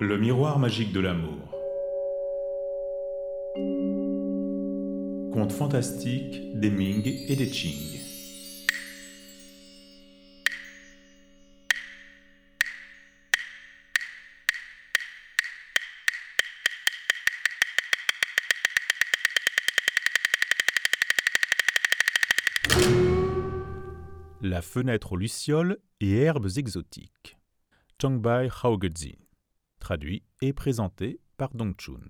Le miroir magique de l'amour. Conte fantastique des Ming et des Qing. La fenêtre aux lucioles et herbes exotiques. Changbai Haogezi. Traduit et présenté par Dongchun.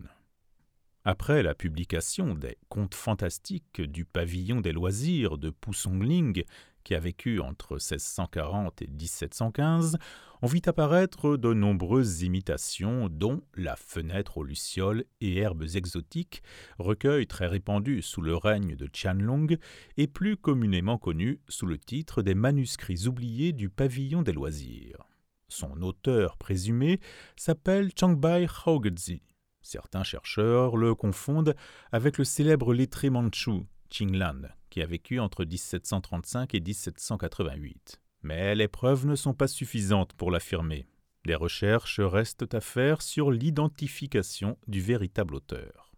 Après la publication des Contes fantastiques du pavillon des loisirs de Poussongling, qui a vécu entre 1640 et 1715, on vit apparaître de nombreuses imitations, dont La fenêtre aux lucioles et herbes exotiques, recueil très répandu sous le règne de Qianlong et plus communément connu sous le titre des manuscrits oubliés du pavillon des loisirs. Son auteur présumé s'appelle Changbai Haogezi. Certains chercheurs le confondent avec le célèbre lettré manchou Qinglan, qui a vécu entre 1735 et 1788. Mais les preuves ne sont pas suffisantes pour l'affirmer. Des recherches restent à faire sur l'identification du véritable auteur.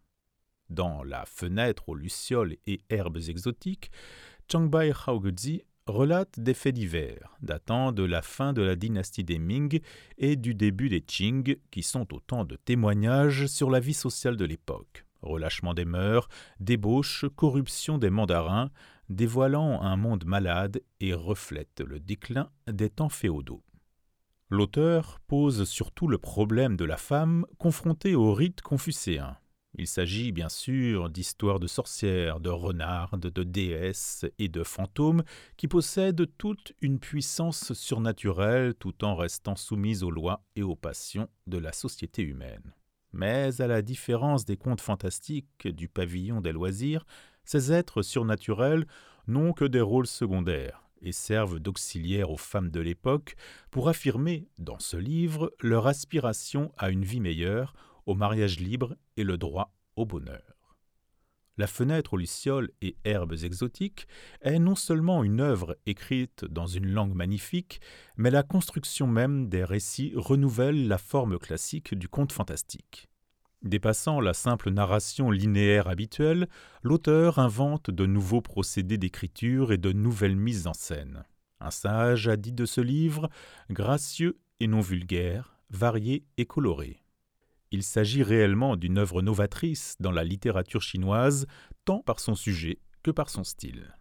Dans La fenêtre aux lucioles et herbes exotiques, Changbai Haogezi relate des faits divers datant de la fin de la dynastie des Ming et du début des Qing, qui sont autant de témoignages sur la vie sociale de l'époque. Relâchement des mœurs, débauche, corruption des mandarins, dévoilant un monde malade et reflète le déclin des temps féodaux. L'auteur pose surtout le problème de la femme confrontée au rite confucéen. Il s'agit bien sûr d'histoires de sorcières, de renardes, de déesses et de fantômes qui possèdent toute une puissance surnaturelle tout en restant soumises aux lois et aux passions de la société humaine. Mais à la différence des contes fantastiques du pavillon des loisirs, ces êtres surnaturels n'ont que des rôles secondaires et servent d'auxiliaires aux femmes de l'époque pour affirmer, dans ce livre, leur aspiration à une vie meilleure, au mariage libre et le droit au bonheur. La fenêtre aux lucioles et herbes exotiques est non seulement une œuvre écrite dans une langue magnifique, mais la construction même des récits renouvelle la forme classique du conte fantastique. Dépassant la simple narration linéaire habituelle, l'auteur invente de nouveaux procédés d'écriture et de nouvelles mises en scène. Un sage a dit de ce livre gracieux et non vulgaire, varié et coloré. Il s'agit réellement d'une œuvre novatrice dans la littérature chinoise, tant par son sujet que par son style.